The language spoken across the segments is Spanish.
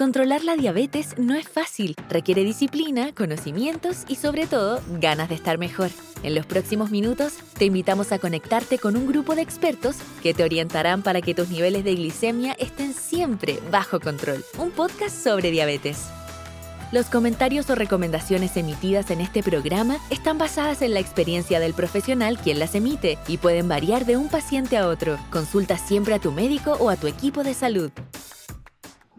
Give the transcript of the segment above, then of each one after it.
Controlar la diabetes no es fácil, requiere disciplina, conocimientos y sobre todo ganas de estar mejor. En los próximos minutos te invitamos a conectarte con un grupo de expertos que te orientarán para que tus niveles de glicemia estén siempre bajo control. Un podcast sobre diabetes. Los comentarios o recomendaciones emitidas en este programa están basadas en la experiencia del profesional quien las emite y pueden variar de un paciente a otro. Consulta siempre a tu médico o a tu equipo de salud.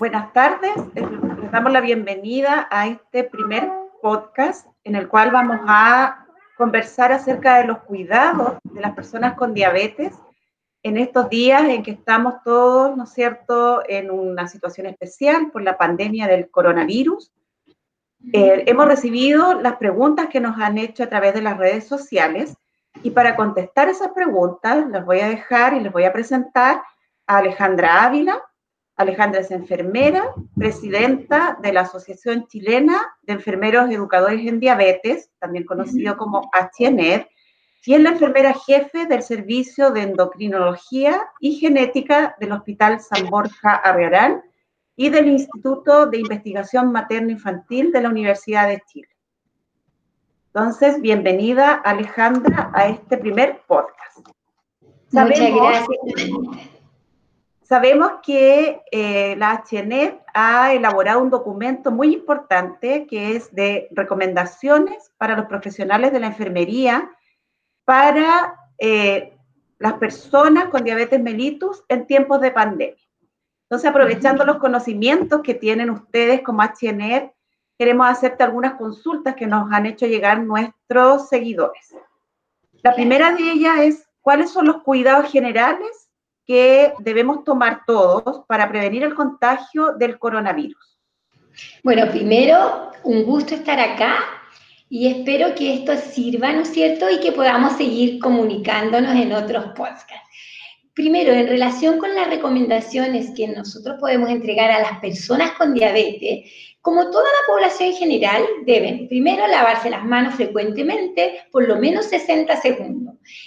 Buenas tardes, les damos la bienvenida a este primer podcast en el cual vamos a conversar acerca de los cuidados de las personas con diabetes en estos días en que estamos todos, ¿no es cierto?, en una situación especial por la pandemia del coronavirus. Eh, hemos recibido las preguntas que nos han hecho a través de las redes sociales y para contestar esas preguntas les voy a dejar y les voy a presentar a Alejandra Ávila, Alejandra es enfermera, presidenta de la Asociación Chilena de Enfermeros Educadores en Diabetes, también conocido como HNED, y es la enfermera jefe del Servicio de Endocrinología y Genética del Hospital San Borja Arriarán y del Instituto de Investigación Materno-Infantil de la Universidad de Chile. Entonces, bienvenida Alejandra a este primer podcast. Muchas gracias. Sabemos que eh, la HNET ha elaborado un documento muy importante que es de recomendaciones para los profesionales de la enfermería para eh, las personas con diabetes mellitus en tiempos de pandemia. Entonces, aprovechando los conocimientos que tienen ustedes como HNET, queremos hacerte algunas consultas que nos han hecho llegar nuestros seguidores. La primera de ellas es, ¿cuáles son los cuidados generales que debemos tomar todos para prevenir el contagio del coronavirus? Bueno, primero, un gusto estar acá y espero que esto sirva, ¿no es cierto? Y que podamos seguir comunicándonos en otros podcasts. Primero, en relación con las recomendaciones que nosotros podemos entregar a las personas con diabetes, como toda la población en general, deben primero lavarse las manos frecuentemente, por lo menos 60 segundos.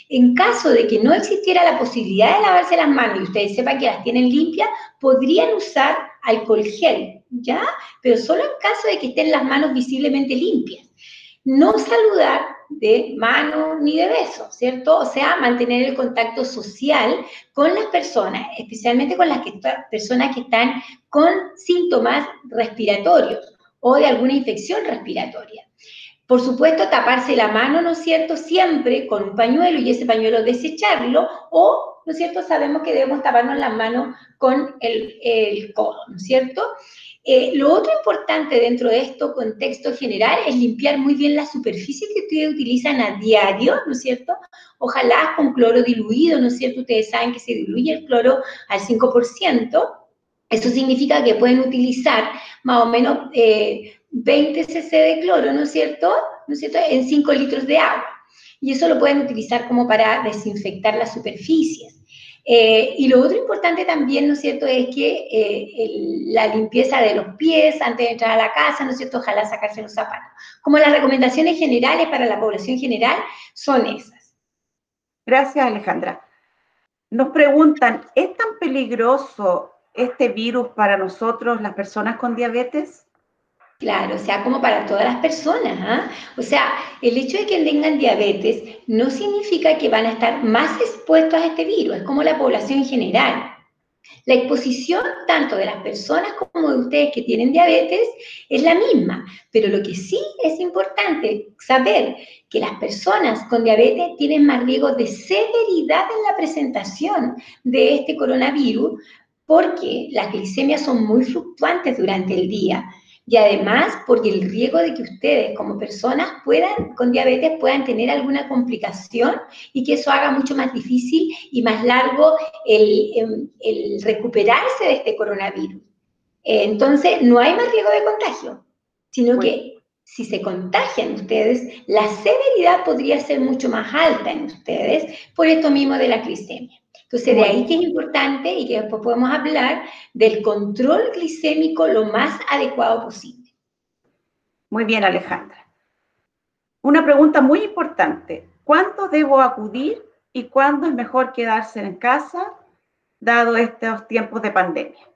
En caso de que no existiera la posibilidad de lavarse las manos y ustedes sepan que las tienen limpias, podrían usar alcohol gel, ¿ya? Pero solo en caso de que estén las manos visiblemente limpias. No saludar de mano ni de beso, ¿cierto? O sea, mantener el contacto social con las personas, especialmente con las personas que están con síntomas respiratorios o de alguna infección respiratoria. Por supuesto, taparse la mano, ¿no es cierto?, siempre con un pañuelo y ese pañuelo desecharlo o, ¿no es cierto?, sabemos que debemos taparnos las manos con el, el codo, ¿no es cierto? Eh, lo otro importante dentro de esto, contexto general, es limpiar muy bien la superficie que ustedes utilizan a diario, ¿no es cierto? Ojalá con cloro diluido, ¿no es cierto? Ustedes saben que se diluye el cloro al 5%. Eso significa que pueden utilizar más o menos 20 eh, cc de cloro, ¿no es cierto? ¿No es cierto? En 5 litros de agua. Y eso lo pueden utilizar como para desinfectar las superficies. Eh, y lo otro importante también, ¿no es cierto?, es que eh, la limpieza de los pies antes de entrar a la casa, ¿no es cierto?, ojalá sacarse los zapatos. Como las recomendaciones generales para la población general son esas. Gracias, Alejandra. Nos preguntan, ¿es tan peligroso este virus para nosotros, las personas con diabetes? Claro, o sea, como para todas las personas. ¿ah? O sea, el hecho de que tengan diabetes no significa que van a estar más expuestos a este virus, es como la población en general. La exposición tanto de las personas como de ustedes que tienen diabetes es la misma, pero lo que sí es importante saber que las personas con diabetes tienen más riesgo de severidad en la presentación de este coronavirus porque las glicemias son muy fluctuantes durante el día y además porque el riesgo de que ustedes como personas puedan, con diabetes, puedan tener alguna complicación y que eso haga mucho más difícil y más largo el, em, el recuperarse de este coronavirus. Entonces, no hay más riesgo de contagio, sino que si se contagian ustedes, la severidad podría ser mucho más alta en ustedes por esto mismo de la glicemia. Entonces, de ahí que es importante y que después podemos hablar del control glicémico lo más adecuado posible. Muy bien, Alejandra. Una pregunta muy importante. ¿Cuándo debo acudir y cuándo es mejor quedarse en casa, dado estos tiempos de pandemia?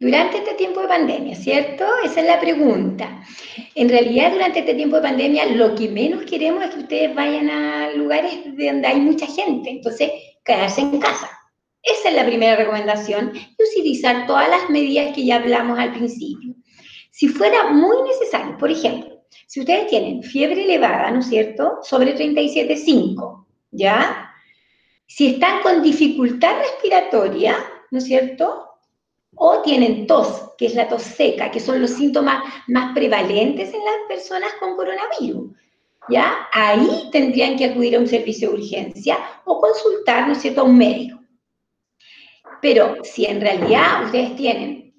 Durante este tiempo de pandemia, ¿cierto? Esa es la pregunta. En realidad, durante este tiempo de pandemia, lo que menos queremos es que ustedes vayan a lugares donde hay mucha gente. Entonces, quedarse en casa. Esa es la primera recomendación y utilizar todas las medidas que ya hablamos al principio. Si fuera muy necesario, por ejemplo, si ustedes tienen fiebre elevada, ¿no es cierto? Sobre 37,5, ¿ya? Si están con dificultad respiratoria, ¿no es cierto? O tienen tos, que es la tos seca, que son los síntomas más prevalentes en las personas con coronavirus. ¿Ya? Ahí tendrían que acudir a un servicio de urgencia o consultar, ¿no es cierto?, a un médico. Pero si en realidad ustedes tienen,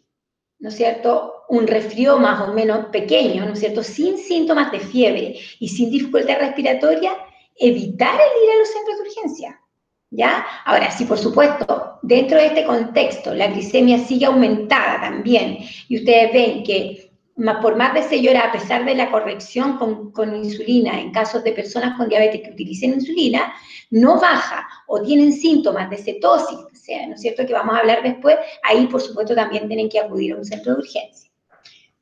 ¿no cierto?, un resfrío más o menos pequeño, ¿no cierto?, sin síntomas de fiebre y sin dificultad respiratoria, evitar el ir a los centros de urgencia. ¿Ya? Ahora, si por supuesto, dentro de este contexto, la glicemia sigue aumentada también y ustedes ven que por más de 6 horas, a pesar de la corrección con, con, insulina en casos de personas con diabetes que utilicen insulina, no baja o tienen síntomas de cetosis, o sea, ¿no es cierto?, que vamos a hablar después, ahí por supuesto también tienen que acudir a un centro de urgencia.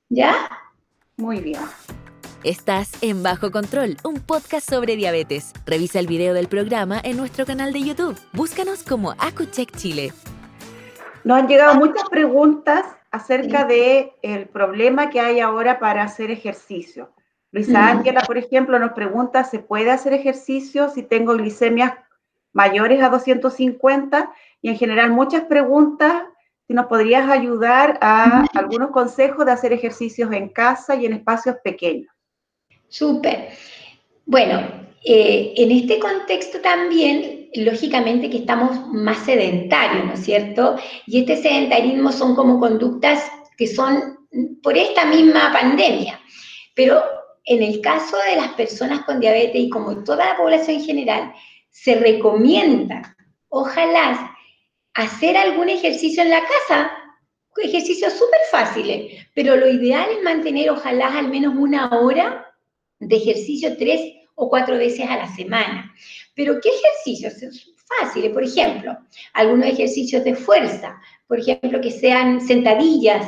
¿Ya? Muy bien. Estás en Bajo Control, un podcast sobre diabetes. Revisa el video del programa en nuestro canal de YouTube. Búscanos como AcuCheck Chile. Nos han llegado muchas preguntas acerca del el problema que hay ahora para hacer ejercicio. Luisa Ángela, por ejemplo, nos pregunta, ¿se puede hacer ejercicio si tengo glicemias mayores a 250? Y en general muchas preguntas, si nos podrías ayudar a algunos consejos de hacer ejercicios en casa y en espacios pequeños. Súper. Bueno, eh, en este contexto también, lógicamente que estamos más sedentarios, ¿no es cierto? Y este sedentarismo son como conductas que son por esta misma pandemia. Pero en el caso de las personas con diabetes y como toda la población en general, se recomienda, ojalá, hacer algún ejercicio en la casa, ejercicios súper fáciles, pero lo ideal es mantener, ojalá, al menos una hora de ejercicio tres o cuatro veces a la semana. Pero ¿qué ejercicios? Fáciles, por ejemplo, algunos ejercicios de fuerza, por ejemplo, que sean sentadillas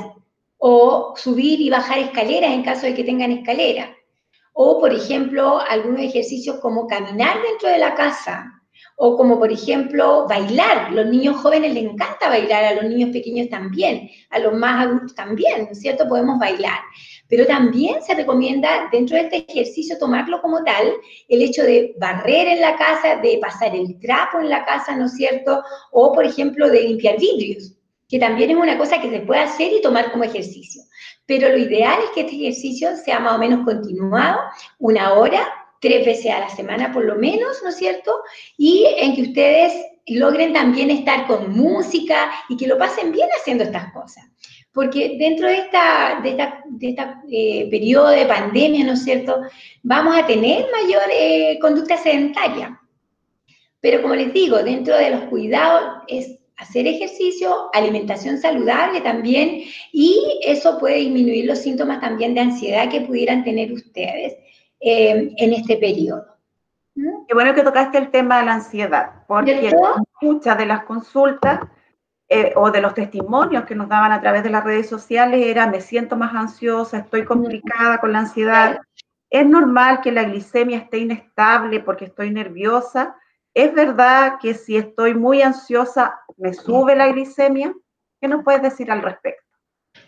o subir y bajar escaleras en caso de que tengan escalera. O, por ejemplo, algunos ejercicios como caminar dentro de la casa, o como por ejemplo bailar. Los niños jóvenes les encanta bailar, a los niños pequeños también, a los más adultos también, ¿no es cierto? Podemos bailar. Pero también se recomienda dentro de este ejercicio tomarlo como tal, el hecho de barrer en la casa, de pasar el trapo en la casa, ¿no es cierto? O por ejemplo de limpiar vidrios, que también es una cosa que se puede hacer y tomar como ejercicio. Pero lo ideal es que este ejercicio sea más o menos continuado, una hora, tres veces a la semana por lo menos, ¿no es cierto? Y en que ustedes logren también estar con música y que lo pasen bien haciendo estas cosas. Porque dentro de esta, de esta, de esta eh, periodo de pandemia, ¿no es cierto?, vamos a tener mayor eh, conducta sedentaria. Pero como les digo, dentro de los cuidados es hacer ejercicio, alimentación saludable también, y eso puede disminuir los síntomas también de ansiedad que pudieran tener ustedes eh, en este periodo. ¿Mm? Qué bueno que tocaste el tema de la ansiedad, porque muchas de las consultas eh, o de los testimonios que nos daban a través de las redes sociales era me siento más ansiosa, estoy complicada con la ansiedad. Es normal que la glicemia esté inestable porque estoy nerviosa. Es verdad que si estoy muy ansiosa me sube la glicemia. ¿Qué nos puedes decir al respecto?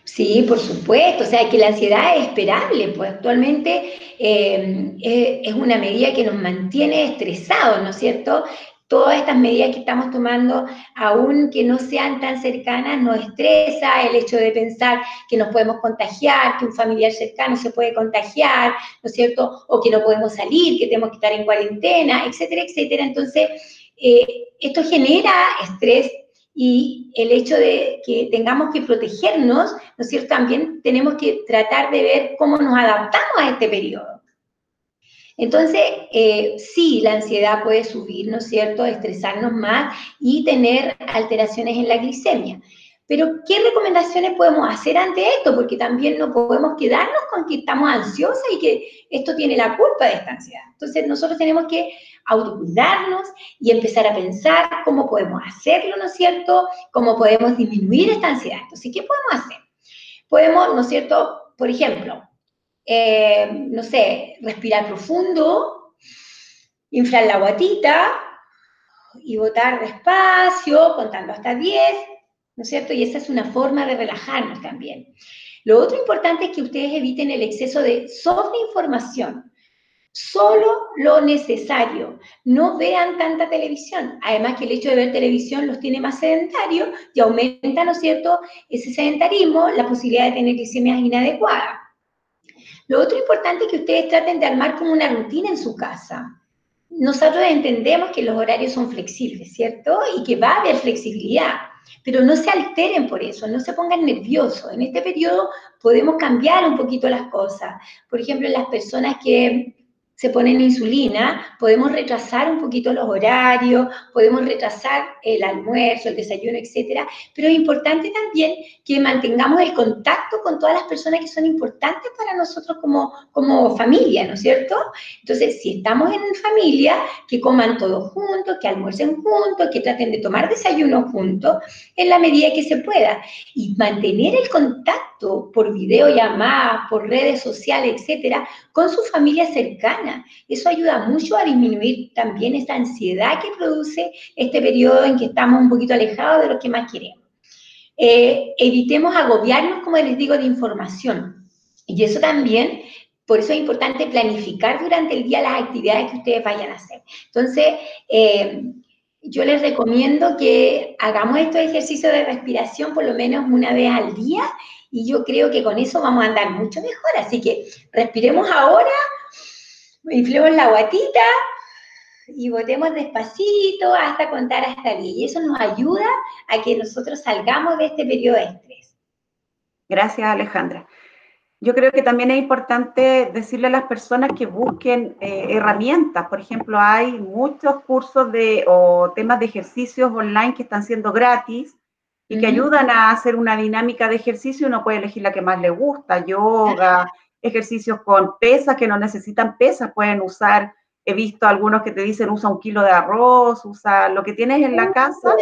Sí, por supuesto, o sea, que la ansiedad es esperable, pues actualmente eh, es una medida que nos mantiene estresados, ¿no es cierto? Todas estas medidas que estamos tomando, aunque no sean tan cercanas, nos estresa el hecho de pensar que nos podemos contagiar, que un familiar cercano se puede contagiar, ¿no es cierto? O que no podemos salir, que tenemos que estar en cuarentena, etcétera, etcétera. Entonces, eh, esto genera estrés y el hecho de que tengamos que protegernos, ¿no es cierto? También tenemos que tratar de ver cómo nos adaptamos a este periodo. Entonces, eh, sí, la ansiedad puede subir, ¿no es cierto?, estresarnos más y tener alteraciones en la glicemia. Pero, ¿qué recomendaciones podemos hacer ante esto? Porque también no podemos quedarnos con que estamos ansiosas y que esto tiene la culpa de esta ansiedad. Entonces, nosotros tenemos que autocuidarnos y empezar a pensar cómo podemos hacerlo, ¿no es cierto? Cómo podemos disminuir esta ansiedad. Entonces, ¿qué podemos hacer? Podemos, ¿no es cierto? Por ejemplo, eh, no sé, respirar profundo, inflar la guatita y botar despacio, contando hasta 10, ¿no es cierto? Y esa es una forma de relajarnos también. Lo otro importante es que ustedes eviten el exceso de sobreinformación. Solo lo necesario. No vean tanta televisión. Además que el hecho de ver televisión los tiene más sedentarios y aumenta, ¿no es cierto?, ese sedentarismo, la posibilidad de tener glicemias inadecuadas. Lo otro importante es que ustedes traten de armar como una rutina en su casa. Nosotros entendemos que los horarios son flexibles, ¿cierto? Y que va a haber flexibilidad, pero no se alteren por eso, no se pongan nerviosos. En este periodo podemos cambiar un poquito las cosas. Por ejemplo, las personas que se ponen insulina, podemos retrasar un poquito los horarios, podemos retrasar el almuerzo, el desayuno, etcétera, pero es importante también que mantengamos el contacto con todas las personas que son importantes para nosotros como, como familia, ¿no es cierto? Entonces, si estamos en familia, que coman todos juntos, que almuercen juntos, que traten de tomar desayuno juntos, en la medida que se pueda, y mantener el contacto por videollamada, por redes sociales, etcétera, con su familia cercana eso ayuda mucho a disminuir también esta ansiedad que produce este periodo en que estamos un poquito alejados de lo que más queremos. Eh, evitemos agobiarnos, como les digo, de información. Y eso también, por eso es importante planificar durante el día las actividades que ustedes vayan a hacer. Entonces, eh, yo les recomiendo que hagamos estos ejercicios de respiración por lo menos una vez al día y yo creo que con eso vamos a andar mucho mejor. Así que respiremos ahora inflemos la guatita y botemos despacito hasta contar hasta 10. Y eso nos ayuda a que nosotros salgamos de este periodo de estrés. Gracias, Alejandra. Yo creo que también es importante decirle a las personas que busquen eh, herramientas. Por ejemplo, hay muchos cursos de, o temas de ejercicios online que están siendo gratis y que ayudan a hacer una dinámica de ejercicio. Uno puede elegir la que más le gusta, yoga, ejercicios con pesas que no necesitan pesas, pueden usar, he visto algunos que te dicen usa un kilo de arroz, usa lo que tienes en la casa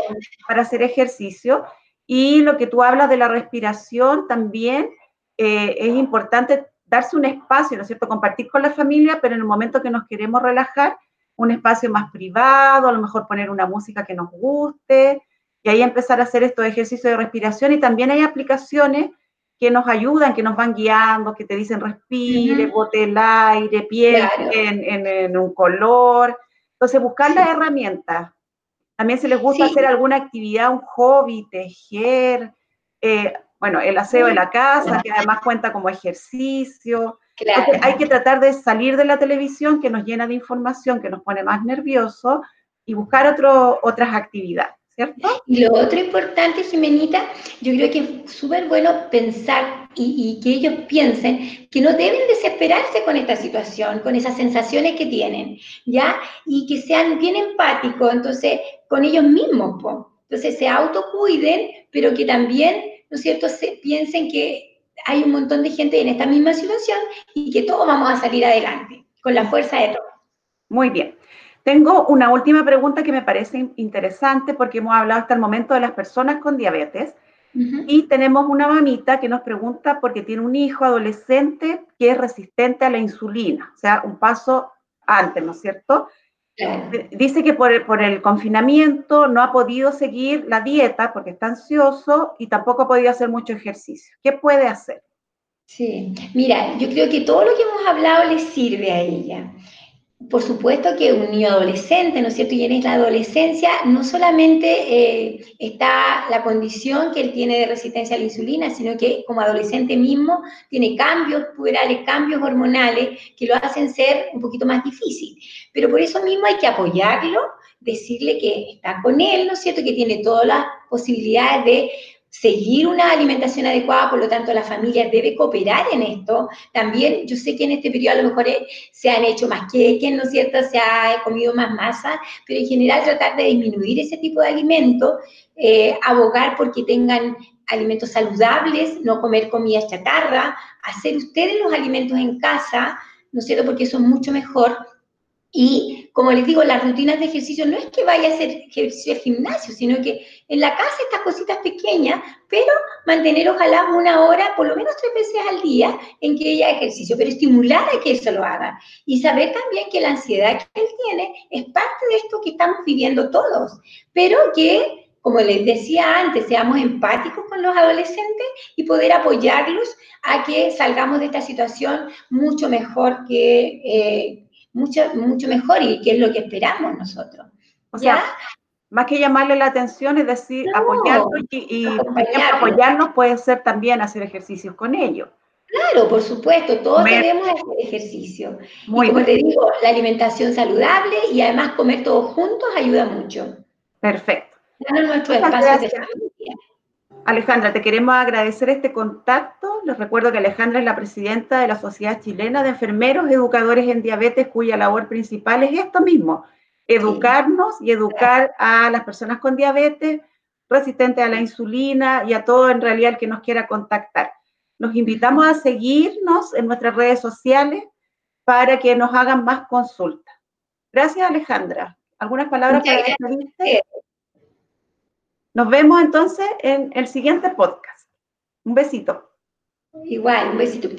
para hacer ejercicio. Y lo que tú hablas de la respiración también eh, es importante darse un espacio, ¿no es cierto? Compartir con la familia, pero en el momento que nos queremos relajar, un espacio más privado, a lo mejor poner una música que nos guste y ahí empezar a hacer estos ejercicios de respiración. Y también hay aplicaciones que nos ayudan, que nos van guiando, que te dicen respire, bote el aire, piense en, un color. Entonces, buscar las herramientas. También se les gusta hacer alguna actividad, un hobby, tejer, eh, bueno, el aseo de la casa, que además cuenta como ejercicio. hay que tratar de salir de la televisión que nos llena de información, que nos pone más nervioso y buscar otro, otras actividades. Y lo otro importante, Jimenita, yo creo que es súper bueno pensar y, que ellos piensen que no deben desesperarse con esta situación, con esas sensaciones que tienen, ¿ya? Y que sean bien empáticos, entonces, con ellos mismos, Entonces, se autocuiden, pero que también, ¿no es cierto?, se, piensen que hay un montón de gente en esta misma situación y que todos vamos a salir adelante, con la fuerza de todos. Muy bien. Tengo una última pregunta que me parece interesante porque hemos hablado hasta el momento de las personas con diabetes y tenemos una mamita que nos pregunta porque tiene un hijo adolescente que es resistente a la insulina, o sea, un paso antes, ¿no es cierto? Dice que por el, por el confinamiento no ha podido seguir la dieta porque está ansioso y tampoco ha podido hacer mucho ejercicio. ¿Qué puede hacer? Sí, mira, yo creo que todo lo que hemos hablado le sirve a ella por supuesto que un niño adolescente, ¿no es cierto? Y en la adolescencia no solamente eh, está la condición que él tiene de resistencia a la insulina, sino que como adolescente mismo tiene cambios puberales, cambios hormonales que lo hacen ser un poquito más difícil. Pero por eso mismo hay que apoyarlo, decirle que está con él, ¿no es cierto? Que tiene todas las posibilidades de seguir una alimentación adecuada, por lo tanto la familia debe cooperar en esto. También yo sé que en este periodo a lo mejor eh, se han hecho más queques, ¿no es cierto? Se ha comido más masa, pero en general tratar de disminuir ese tipo de alimentos, eh, abogar porque tengan alimentos saludables, no comer comida chatarra, hacer ustedes los alimentos en casa, ¿no es cierto? Porque eso es mucho mejor. Y como les digo, las rutinas de ejercicio no es que vaya a hacer ejercicio de gimnasio, sino que en la casa estas cositas pequeñas, pero mantener ojalá una hora, por lo menos tres veces al día, en que haya ejercicio, pero estimular a que eso lo haga. Y saber también que la ansiedad que él tiene es parte de esto que estamos viviendo todos, pero que como les decía antes, seamos empáticos con los adolescentes y poder apoyarlos a que salgamos de esta situación mucho mejor que, eh, mucho, mucho mejor y que es lo que esperamos nosotros. O sea, más que llamarle la atención, es decir, apoyarlos y, apoyarnos puede ser también hacer ejercicios con ellos. Claro, por supuesto, todos debemos hacer ejercicio. Muy y como te digo, la alimentación saludable y además comer todos juntos ayuda mucho. Perfecto. nuestro espacio de Alejandra, te queremos agradecer este contacto. Les recuerdo que Alejandra es la presidenta de la Sociedad Chilena de Enfermeros Educadores en Diabetes, cuya labor principal es esto mismo, educarnos y educar a las personas con diabetes, resistentes a la insulina y a todo en realidad el que nos quiera contactar. Nos invitamos a seguirnos en nuestras redes sociales para que nos hagan más consultas. Gracias, Alejandra. ¿Algunas palabras para despedirte? Nos vemos entonces en el siguiente podcast. Un besito. Igual, un besito.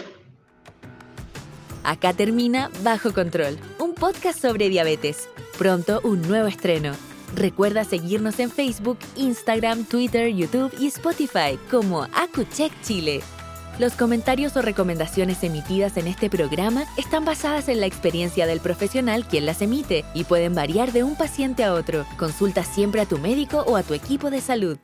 Acá termina Bajo Control, un podcast sobre diabetes. Pronto un nuevo estreno. Recuerda seguirnos en Facebook, Instagram, Twitter, YouTube y Spotify como AcuCheck Chile. Los comentarios o recomendaciones emitidas en este programa están basadas en la experiencia del profesional quien las emite y pueden variar de un paciente a otro. Consulta siempre a tu médico o a tu equipo de salud.